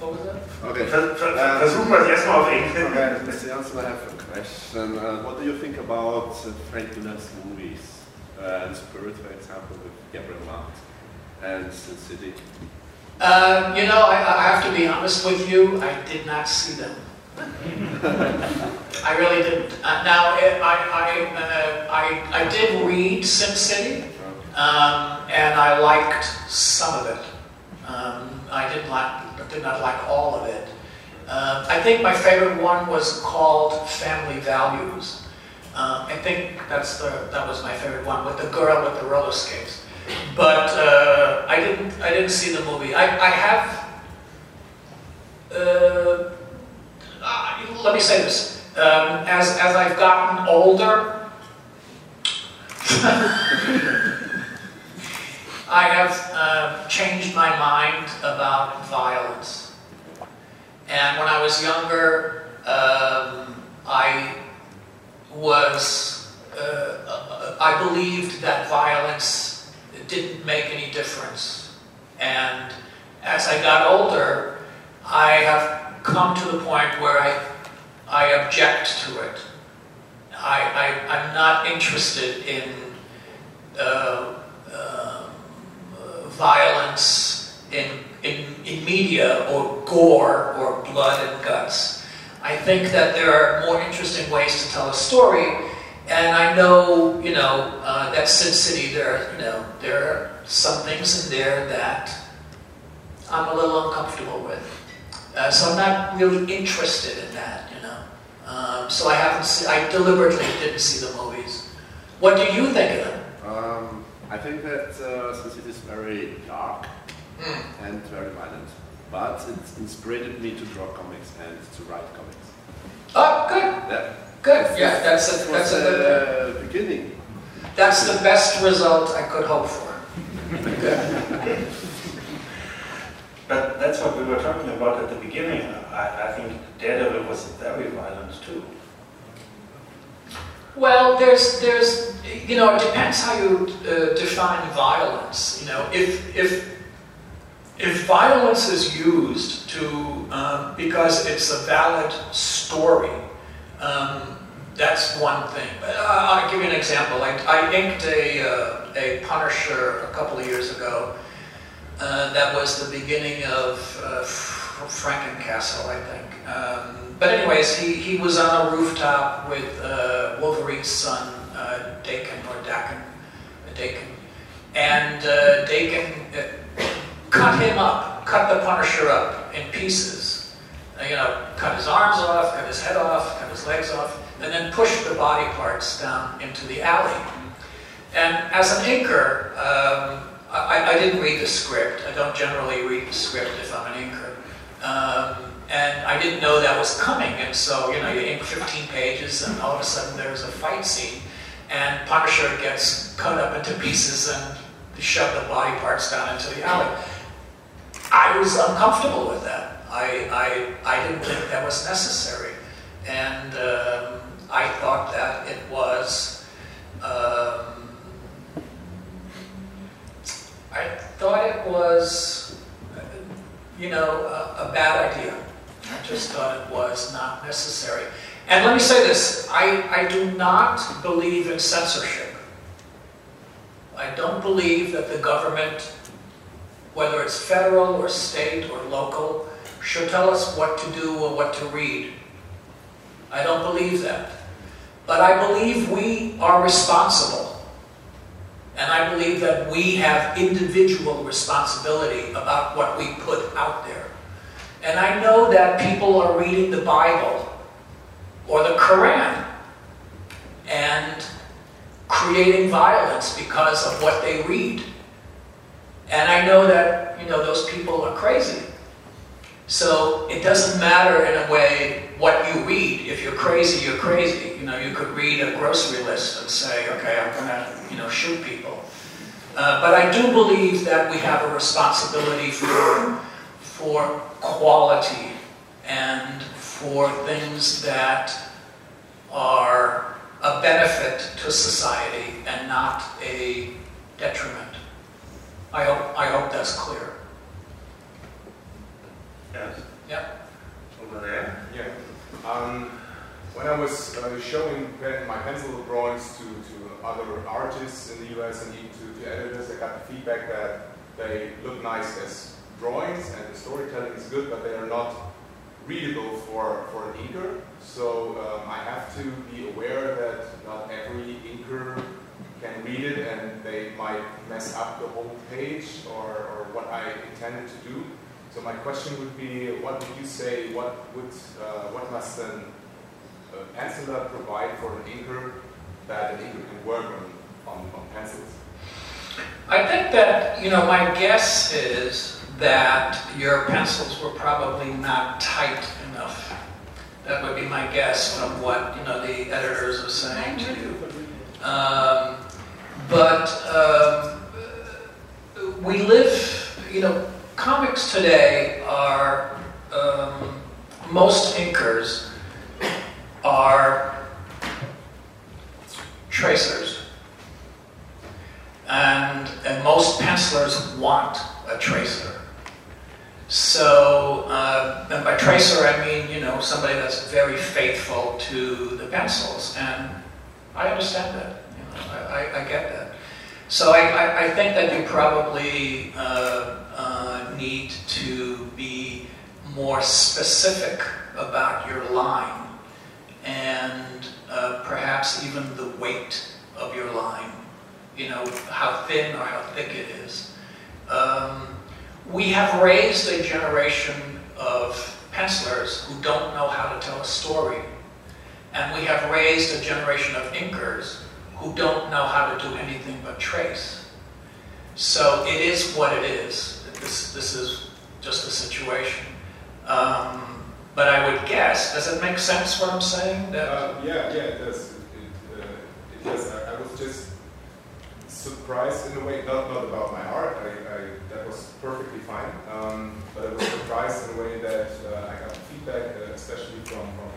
What was that? Okay. Ver ver ver versuchen wir es erstmal auf Englisch. Okay, Mr. Janson, I have a question. Uh, what do you think about uh, Frank Miller's movies? Uh, Spirit, for example, with Gabriel Macht and Sin City? Uh, you know, I, I, have to be honest with you, I did not see them. I really didn't. Uh, now, it, I, I, uh, I, I did read Sin City, um, and I liked some of it. Um, I did not, did not like all of it. Uh, I think my favorite one was called Family Values. Um, I think that's the, that was my favorite one with the girl with the roller skates. But uh, I didn't I didn't see the movie. I, I have. Uh, uh, let me say this. Um, as as I've gotten older, I have uh, changed my mind about violence. And when I was younger, um, I was, uh, I believed that violence didn't make any difference. And as I got older, I have come to the point where I, I object to it. I, I, am not interested in uh, uh, violence in, in, in media or gore or blood and guts. I think that there are more interesting ways to tell a story, and I know, you know, uh, that Sin City, there, you know, there are some things in there that I'm a little uncomfortable with. Uh, so I'm not really interested in that. Um, so I haven't, seen, I deliberately didn't see the movies. What do you think of them? Um, I think that uh, Sin City is very dark Mm. and very violent, but it inspired me to draw comics and to write comics. Oh, good, Yeah. good. Yeah, that's a, that's a good beginning. That's the best result I could hope for. That's what we were talking about at the beginning. I, I think Daredevil was very violent too. Well, there's, there's, you know, it depends how you uh, define violence. You know, if, if, if violence is used to, um, because it's a valid story, um, that's one thing. But uh, I'll give you an example. I, I inked a, uh, a Punisher a couple of years ago. Uh, that was the beginning of uh, Frankencastle, I think. Um, but anyways, he, he was on a rooftop with uh, Wolverine's son, uh, Daken, or Daken, uh, Daken. And uh, Daken uh, cut him up, cut the Punisher up in pieces. You know, cut his arms off, cut his head off, cut his legs off, and then pushed the body parts down into the alley. And as an inker, um, I, I didn't read the script. I don't generally read the script if I'm an inker. Um, and I didn't know that was coming. And so, you know, you ink 15 pages, and all of a sudden there's a fight scene, and Punisher gets cut up into pieces and shove the body parts down into the alley. I was uncomfortable with that. I, I, I didn't think that was necessary. And um, I thought that it was. Um, I thought it was, you know, a, a bad idea. I just thought it was not necessary. And let me say this I, I do not believe in censorship. I don't believe that the government, whether it's federal or state or local, should tell us what to do or what to read. I don't believe that. But I believe we are responsible. And I believe that we have individual responsibility about what we put out there. And I know that people are reading the Bible or the Quran and creating violence because of what they read. And I know that, you know, those people are crazy. So it doesn't matter in a way what you read. If you're crazy, you're crazy. You know, you could read a grocery list and say, okay, I'm going to, you know, shoot people. Uh, but I do believe that we have a responsibility for, for quality and for things that are a benefit to society and not a detriment. I hope, I hope that's clear. Yes. Yep. Over there. Yeah. Um, when I was uh, showing my pencil drawings to, to other artists in the US and even to, to editors, I got the feedback that they look nice as drawings and the storytelling is good, but they are not readable for, for an inker. So um, I have to be aware that not every inker can read it and they might mess up the whole page or, or what I intended to do. So my question would be, what would you say, what would, uh, what must an uh, penciler provide for an inker that an inker can work on, on, on pencils? I think that, you know, my guess is that your pencils were probably not tight enough. That would be my guess from what, you know, the editors are saying to you. Um, but um, we live, you know, comics today are, um, most inkers are tracers. And, and most pencilers want a tracer. So, uh, and by tracer I mean, you know, somebody that's very faithful to the pencils. And I understand that. You know, I, I, I get that. So I, I, I, think that you probably uh, need to be more specific about your line and uh, perhaps even the weight of your line you know, how thin or how thick it is. Um, we have raised a generation of pencilers who don't know how to tell a story. And we have raised a generation of inkers who don't know how to do anything but trace. So it is what it is. This, this is just a situation. Um, but I would guess, does it make sense what I'm saying? That uh, yeah, yeah, it does. It, uh, it does. I, I was just surprised in a way, not, not about my art, I, I, that was perfectly fine, um, but I was surprised in a way that uh, I got feedback, uh, especially from, from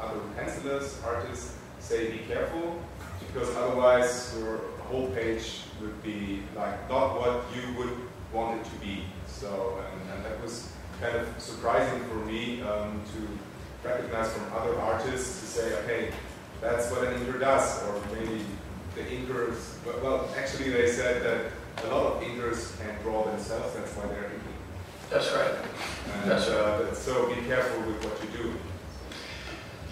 other pencilers, artists, say be careful, because otherwise your whole page would be like not what you would want it to be. So, and, and that was kind of surprising for me um, to recognize from other artists to say, okay, that's what an inker does, or maybe the inkers, well, actually they said that a lot of inkers can draw themselves, that's why they're inking. That's right. And, that's right. Uh, so be careful with what you do.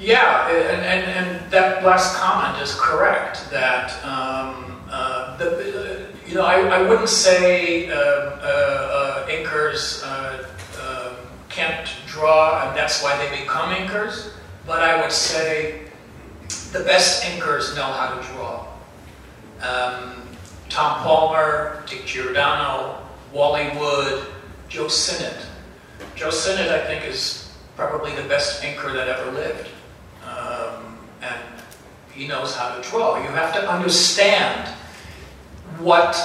Yeah, and, and, and that last comment is correct, that um, uh, the, uh, you know, I, I wouldn't say uh, uh, uh inkers um, can't draw and that's why they become inkers, but I would say the best inkers know how to draw um, Tom Palmer, Dick Giordano, Wally Wood, Joe Sinnott. Joe Sinnott, I think, is probably the best inker that ever lived. Um, and he knows how to draw. You have to understand what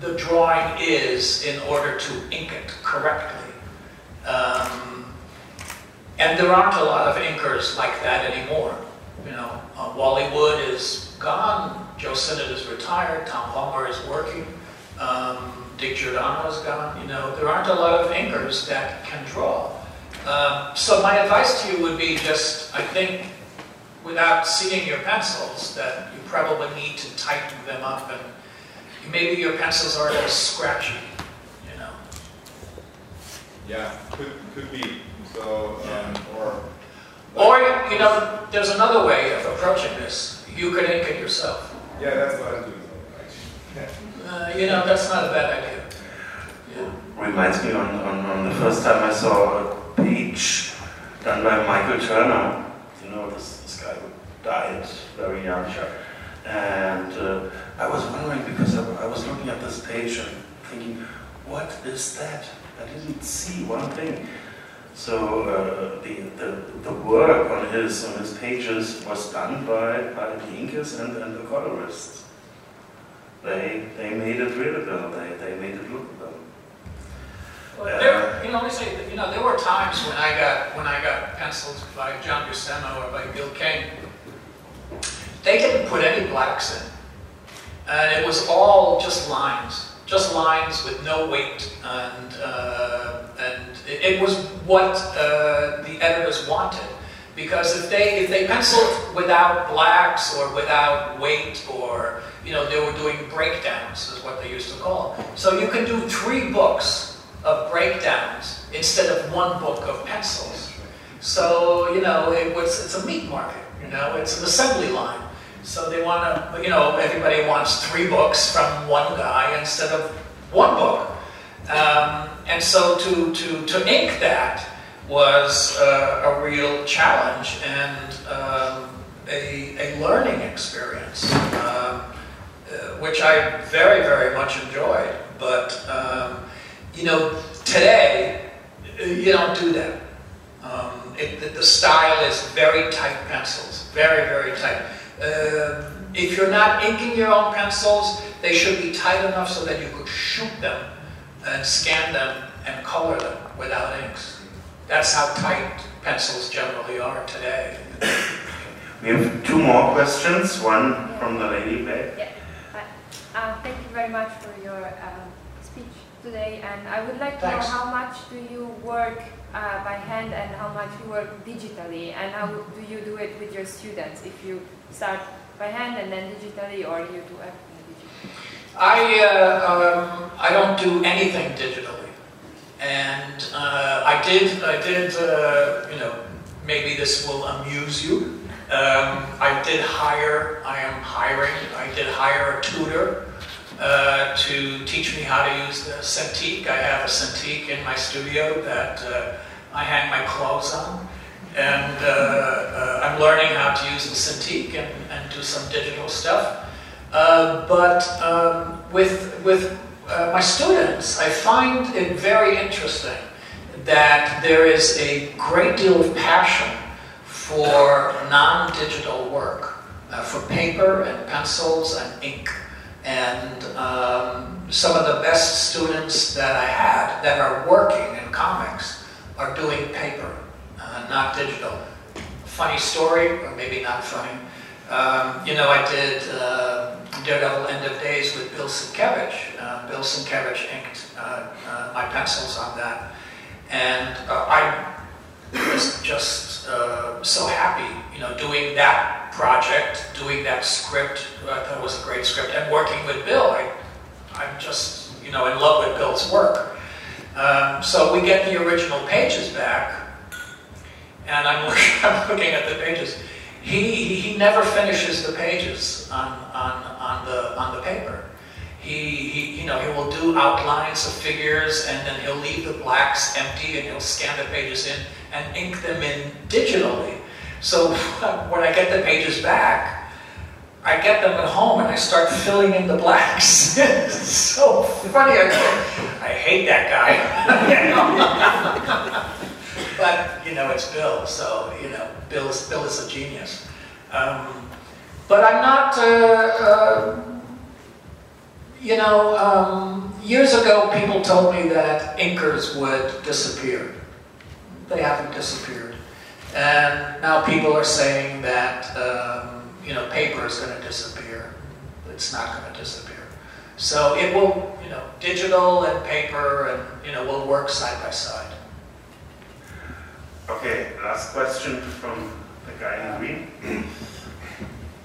the drawing is in order to ink it correctly. Um, and there aren't a lot of inkers like that anymore. You know, uh, Wally Wood is gone. Joe Sinnott is retired. Tom Palmer is working. Um, Dick Giordano is gone. You know, there aren't a lot of inkers that can draw. Um, so my advice to you would be just, I think, without seeing your pencils, that you probably need to tighten them up and maybe your pencils are a little scratchy, you know. Yeah, could, could be. So, um, or... Or, you know, there's another way of approaching this. You could ink it yourself. Yeah, that's what I'm doing. Uh, you know, that's not a bad idea. Yeah. Reminds me on, on, on the first time I saw a page done by Michael Turner. You know, this, this guy who died very young. Sure. And uh, I was wondering because I, I was looking at the page and thinking, what is that? I didn't see one thing. So uh, the, the, the work on his on his pages was done by, by the inkers and, and the colorists. They they made it readable. They they made it lookable. Well, there, you know, let me say, you know, there were times when I got when I got pencils by John Buscema or by Bill Kane. They didn't put any blacks in, and it was all just lines just lines with no weight, and uh, and it, it, was what uh, the editors wanted. Because if they if they penciled without blacks or without weight or you know they were doing breakdowns is what they used to call. So you can do three books of breakdowns instead of one book of pencils. So, you know, it was, it's a meat market, you know, it's an assembly line. So they want to, you know, everybody wants three books from one guy instead of one book. Um, and so to, to, to ink that was uh, a real challenge and um, a, a learning experience, um, uh, which I very, very much enjoyed. But, um, you know, today, you don't do that. Um, it, the, the, style is very tight pencils, very, very tight. Um, if you're not inking your own pencils, they should be tight enough so that you could shoot them and scan them and color them without inks. That's how tight pencils generally are today. We have two more questions, one yeah. from the lady back. Yeah. Uh, thank you very much for your um, speech today, and I would like to Thanks. know how much do you work uh, by hand and how much you work digitally, and how do you do it with your students? If you start by hand and then digitally, or you do everything digitally? I uh, um, I don't do anything digitally, and uh, I did I did uh, you know maybe this will amuse you. Um, I did hire I am hiring I did hire a tutor uh, to teach me how to use the Cintiq. I have a Cintiq in my studio that uh, I hang my clothes on. And uh, uh I'm learning how to use the Cintiq and, and do some digital stuff. Uh, but um, with, with uh, my students, I find it very interesting that there is a great deal of passion for non-digital work, for paper and pencils and ink. And um, some of the best students that I had that are working in comics are doing paper, uh, not digital. Funny story, or maybe not funny. Um, you know, I did uh, Daredevil End of Days with Bill Sienkiewicz. Uh, Bill Sienkiewicz inked uh, uh, my pencils on that. And I was just so happy, you know, doing that project, doing that script. I thought it was a great script, and working with Bill. I, I'm just, you know, in love with Bill's work. Um, so we get the original pages back, and I'm looking, I'm looking at the pages. He, he, he never finishes the pages on, on, on, the, on the paper. He, he, you know, he will do outlines of figures and then he'll leave the blacks empty and he'll scan the pages in and ink them in digitally. So when I get the pages back, I get them at home and I start filling in the blanks. it's so funny. I, I hate that guy. But, you know, it's Bill, so, you know, Bill is, Bill is a genius. Um, but I'm not, uh, uh, you know, um, years ago people told me that inkers would disappear. They haven't disappeared. And now people are saying that um, you know paper is going to disappear. It's not going to disappear. So it will, you know, digital and paper, and you know, will work side by side. Okay, last question from the guy in green.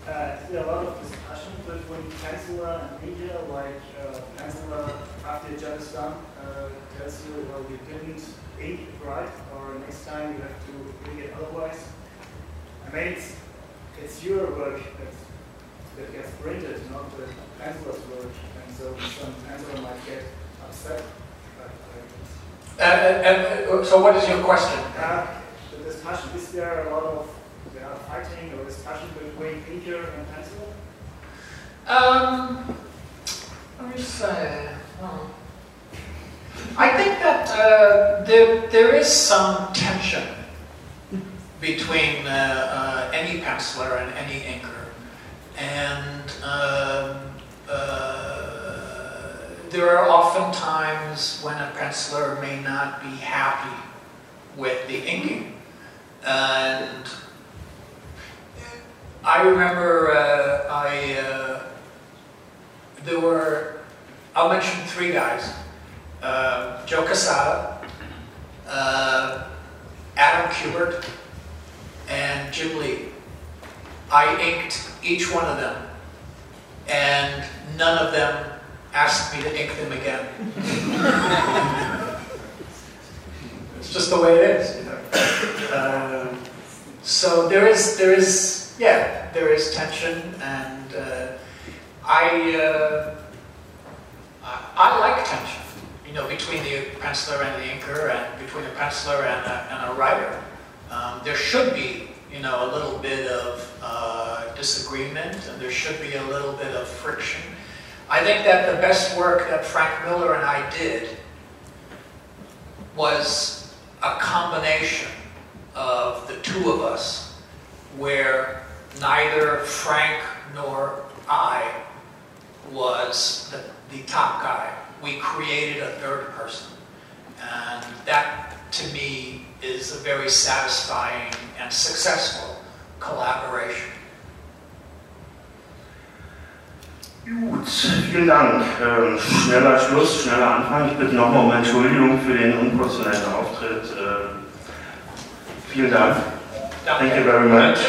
Uh, there a lot of discussion between penciler and media, like uh, penciler after job uh, tells you, well, you didn't ink it right, or next time you have to ink it otherwise. I mean, it's, it's your work that, that gets printed, not the penciler's work, and so some penciler might get upset. Uh, uh, so what is your question? Uh, the discussion, is there a lot of fighting or discussion between inker and penciler? Um, let me say. Oh. I think that uh, there, there is some tension between uh, uh, any penciler and any inker. And um, uh, there are often times when a penciler may not be happy with the inking. And I remember uh, I, uh, there were, I'll mention three guys uh, Joe Quesada, uh, Adam Kubert, and Jim Lee. I inked each one of them, and none of them asked me to ink them again. it's just the way it is. You know? Uh, so there is, there is, yeah, there is tension, and uh, I, uh, I, I like tension. You know, between the penciler and the inker, and between the penciler and a, and a writer. Um, there should be, you know, a little bit of uh, disagreement, and there should be a little bit of friction. I think that the best work that Frank Miller and I did was a combination of the two of us, where neither Frank nor I was the, the top guy. We created a third person. And that, to me, is a very satisfying and successful collaboration. Gut, vielen Dank. Ähm, schneller Schluss, schneller Anfang. Ich bitte nochmal um Entschuldigung für den unprofessionellen Auftritt. Ähm, vielen Dank. Thank you very much.